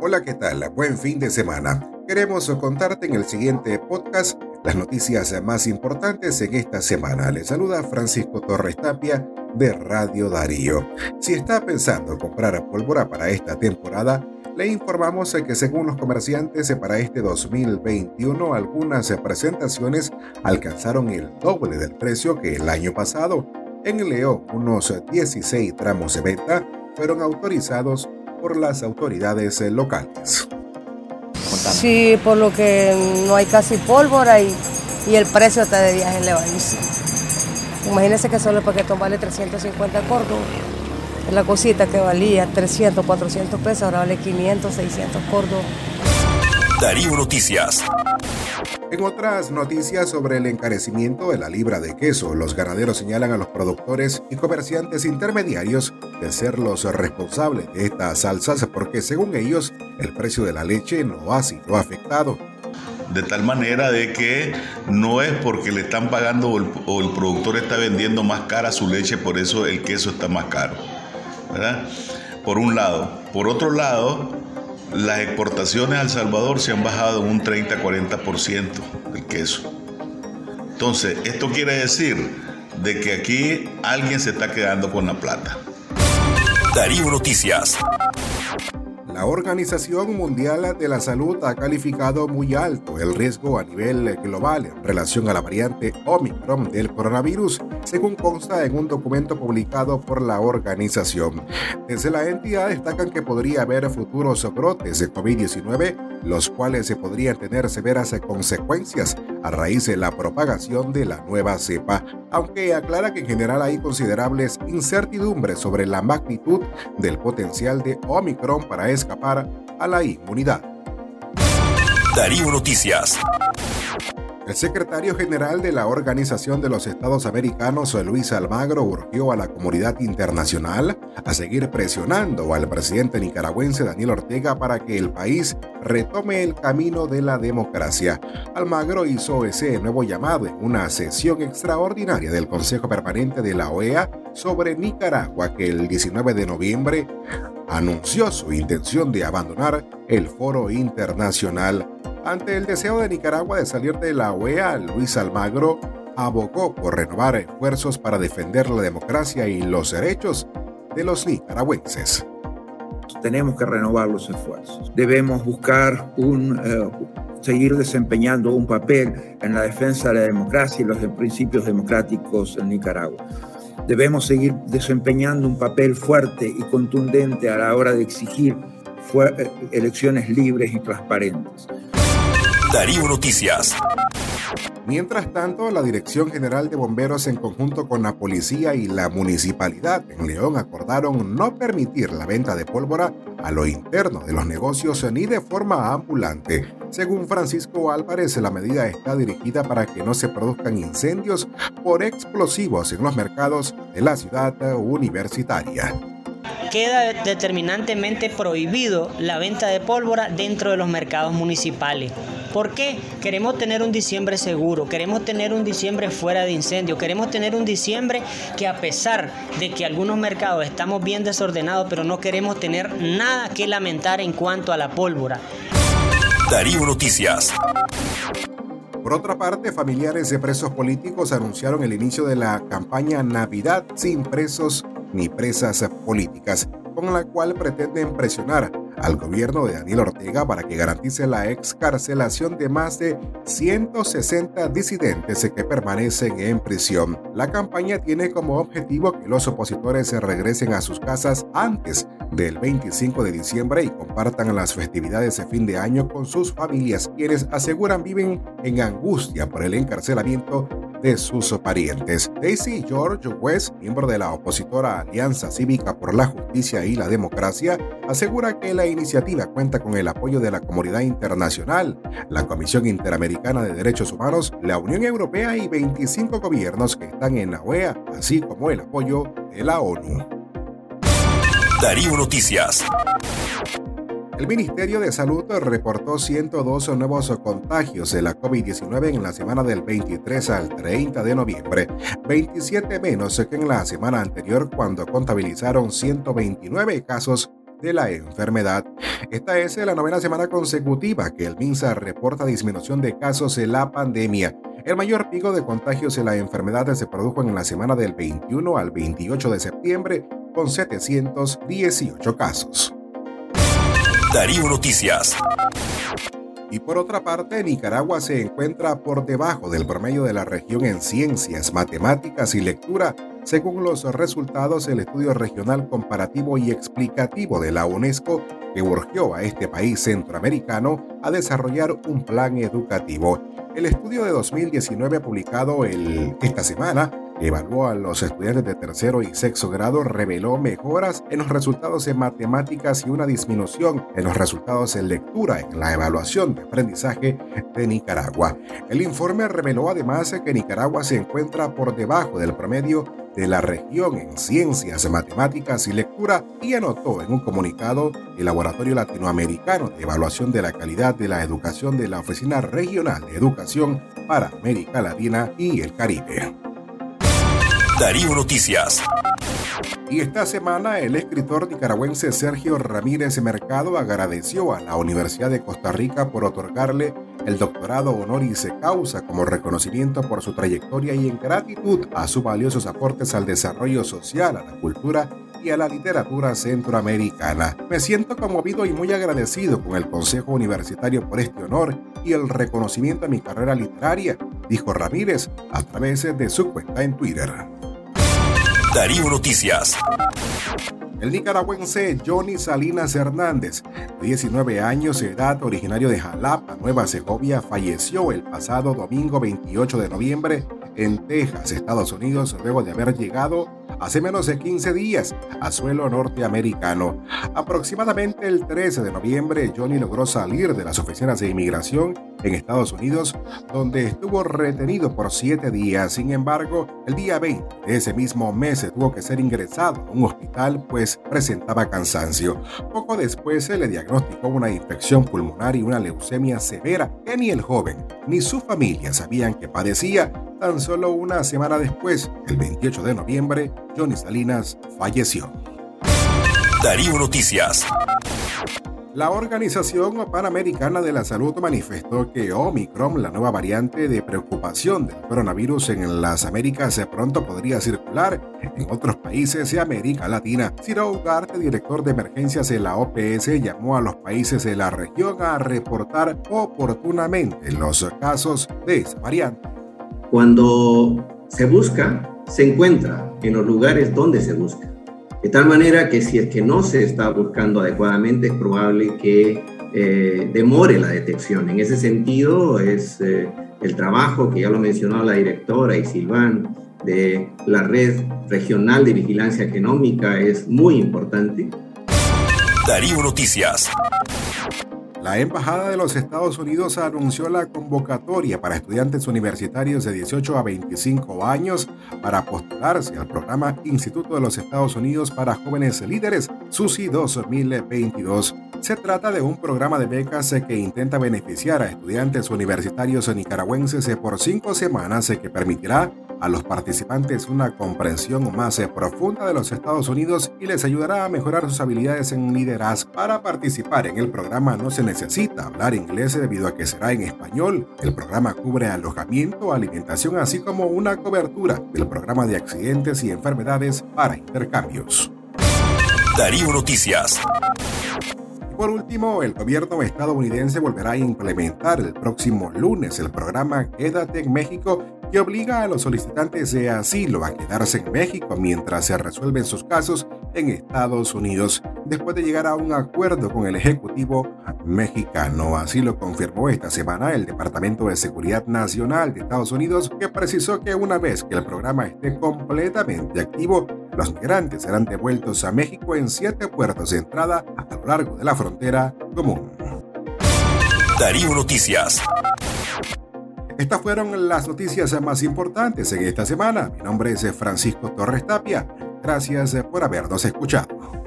Hola, ¿qué tal? Buen fin de semana. Queremos contarte en el siguiente podcast las noticias más importantes en esta semana. Le saluda Francisco Torres Tapia de Radio Darío. Si está pensando comprar pólvora para esta temporada, le informamos que según los comerciantes para este 2021 algunas presentaciones alcanzaron el doble del precio que el año pasado. En León, unos 16 tramos de venta fueron autorizados por las autoridades locales. Sí, por lo que no hay casi pólvora y, y el precio está de viaje elevadísimo. Imagínense que solo el paquetón vale 350 cordos. La cosita que valía 300, 400 pesos, ahora vale 500, 600 cordos. Darío Noticias. En otras noticias sobre el encarecimiento de la libra de queso, los ganaderos señalan a los productores y comerciantes intermediarios de ser los responsables de estas salsas porque según ellos el precio de la leche no ha sido afectado. De tal manera de que no es porque le están pagando o el, productor está vendiendo más cara su leche, por eso el queso está más caro. ¿verdad? Por un lado. Por otro lado, las exportaciones a El Salvador se han bajado un 30-40% del queso. Entonces, esto quiere decir de que aquí alguien se está quedando con la plata. Darío Noticias. La Organización Mundial de la Salud ha calificado muy alto el riesgo a nivel global en relación a la variante Omicron del coronavirus, según consta en un documento publicado por la organización. Desde la entidad destacan que podría haber futuros brotes de COVID-19, los cuales se podrían tener severas consecuencias a raíz de la propagación de la nueva cepa, aunque aclara que en general hay considerables incertidumbres sobre la magnitud del potencial de Omicron para escapar a la inmunidad. Darío Noticias. El secretario general de la Organización de los Estados Americanos, Luis Almagro, urgió a la comunidad internacional a seguir presionando al presidente nicaragüense Daniel Ortega para que el país retome el camino de la democracia. Almagro hizo ese nuevo llamado en una sesión extraordinaria del Consejo Permanente de la OEA sobre Nicaragua que el 19 de noviembre anunció su intención de abandonar el foro internacional ante el deseo de Nicaragua de salir de la OEA, Luis Almagro abogó por renovar esfuerzos para defender la democracia y los derechos de los nicaragüenses. Tenemos que renovar los esfuerzos. Debemos buscar un, eh, seguir desempeñando un papel en la defensa de la democracia y los principios democráticos en Nicaragua. Debemos seguir desempeñando un papel fuerte y contundente a la hora de exigir elecciones libres y transparentes. Darío Noticias. Mientras tanto, la Dirección General de Bomberos en conjunto con la policía y la municipalidad en León acordaron no permitir la venta de pólvora a lo interno de los negocios ni de forma ambulante. Según Francisco Álvarez, la medida está dirigida para que no se produzcan incendios por explosivos en los mercados de la ciudad universitaria queda determinantemente prohibido la venta de pólvora dentro de los mercados municipales. ¿Por qué? Queremos tener un diciembre seguro, queremos tener un diciembre fuera de incendio, queremos tener un diciembre que a pesar de que algunos mercados estamos bien desordenados, pero no queremos tener nada que lamentar en cuanto a la pólvora. Darío Noticias. Por otra parte, familiares de presos políticos anunciaron el inicio de la campaña Navidad sin presos ni presas políticas, con la cual pretenden presionar al gobierno de Daniel Ortega para que garantice la excarcelación de más de 160 disidentes que permanecen en prisión. La campaña tiene como objetivo que los opositores se regresen a sus casas antes del 25 de diciembre y compartan las festividades de fin de año con sus familias, quienes aseguran viven en angustia por el encarcelamiento de sus parientes. Daisy George West, miembro de la opositora Alianza Cívica por la Justicia y la Democracia, asegura que la iniciativa cuenta con el apoyo de la comunidad internacional, la Comisión Interamericana de Derechos Humanos, la Unión Europea y 25 gobiernos que están en la OEA, así como el apoyo de la ONU. Darío Noticias. El Ministerio de Salud reportó 102 nuevos contagios de la COVID-19 en la semana del 23 al 30 de noviembre, 27 menos que en la semana anterior cuando contabilizaron 129 casos de la enfermedad. Esta es la novena semana consecutiva que el MINSA reporta disminución de casos en la pandemia. El mayor pico de contagios en la enfermedad se produjo en la semana del 21 al 28 de septiembre con 718 casos. Darío Noticias. Y por otra parte, Nicaragua se encuentra por debajo del promedio de la región en ciencias, matemáticas y lectura, según los resultados del estudio regional comparativo y explicativo de la UNESCO que urgió a este país centroamericano a desarrollar un plan educativo. El estudio de 2019 publicado el, esta semana evaluó a los estudiantes de tercero y sexto grado reveló mejoras en los resultados en matemáticas y una disminución en los resultados en lectura en la evaluación de aprendizaje de Nicaragua. El informe reveló además que Nicaragua se encuentra por debajo del promedio de la región en ciencias, matemáticas y lectura y anotó en un comunicado el Laboratorio Latinoamericano de Evaluación de la Calidad de la Educación de la Oficina Regional de Educación para América Latina y el Caribe. Darío Noticias. Y esta semana el escritor nicaragüense Sergio Ramírez Mercado agradeció a la Universidad de Costa Rica por otorgarle el doctorado honoris causa como reconocimiento por su trayectoria y en gratitud a sus valiosos aportes al desarrollo social, a la cultura y a la literatura centroamericana. Me siento conmovido y muy agradecido con el Consejo Universitario por este honor y el reconocimiento a mi carrera literaria, dijo Ramírez a través de su cuenta en Twitter. Darío Noticias. El nicaragüense Johnny Salinas Hernández, de 19 años de edad, originario de Jalapa, Nueva Segovia, falleció el pasado domingo 28 de noviembre en Texas, Estados Unidos, luego de haber llegado hace menos de 15 días a suelo norteamericano. Aproximadamente el 13 de noviembre, Johnny logró salir de las oficinas de inmigración en Estados Unidos, donde estuvo retenido por siete días. Sin embargo, el día 20 de ese mismo mes tuvo que ser ingresado a un hospital, pues presentaba cansancio. Poco después se le diagnosticó una infección pulmonar y una leucemia severa que ni el joven ni su familia sabían que padecía. Tan solo una semana después, el 28 de noviembre, Johnny Salinas falleció. Darío Noticias. La Organización Panamericana de la Salud manifestó que Omicron, la nueva variante de preocupación del coronavirus en las Américas, pronto podría circular en otros países de América Latina. Ciro Ugarte, director de emergencias de la OPS, llamó a los países de la región a reportar oportunamente los casos de esa variante. Cuando se busca, se encuentra en los lugares donde se busca. De tal manera que si es que no se está buscando adecuadamente, es probable que eh, demore la detección. En ese sentido, es eh, el trabajo que ya lo mencionó la directora y Silván de la Red Regional de Vigilancia Genómica es muy importante. Darío Noticias. La Embajada de los Estados Unidos anunció la convocatoria para estudiantes universitarios de 18 a 25 años para postularse al programa Instituto de los Estados Unidos para Jóvenes Líderes, SUSI 2022. Se trata de un programa de becas que intenta beneficiar a estudiantes universitarios nicaragüenses por cinco semanas que permitirá a los participantes una comprensión más profunda de los Estados Unidos y les ayudará a mejorar sus habilidades en liderazgo. Para participar en el programa no se necesita hablar inglés debido a que será en español. El programa cubre alojamiento, alimentación, así como una cobertura del programa de accidentes y enfermedades para intercambios. Darío Noticias. Por último, el gobierno estadounidense volverá a implementar el próximo lunes el programa Quédate en México que obliga a los solicitantes de asilo a quedarse en México mientras se resuelven sus casos en Estados Unidos, después de llegar a un acuerdo con el Ejecutivo mexicano. Así lo confirmó esta semana el Departamento de Seguridad Nacional de Estados Unidos, que precisó que una vez que el programa esté completamente activo, los migrantes serán devueltos a México en siete puertos de entrada a lo largo de la frontera común. Darío Noticias. Estas fueron las noticias más importantes en esta semana. Mi nombre es Francisco Torres Tapia. Gracias por habernos escuchado.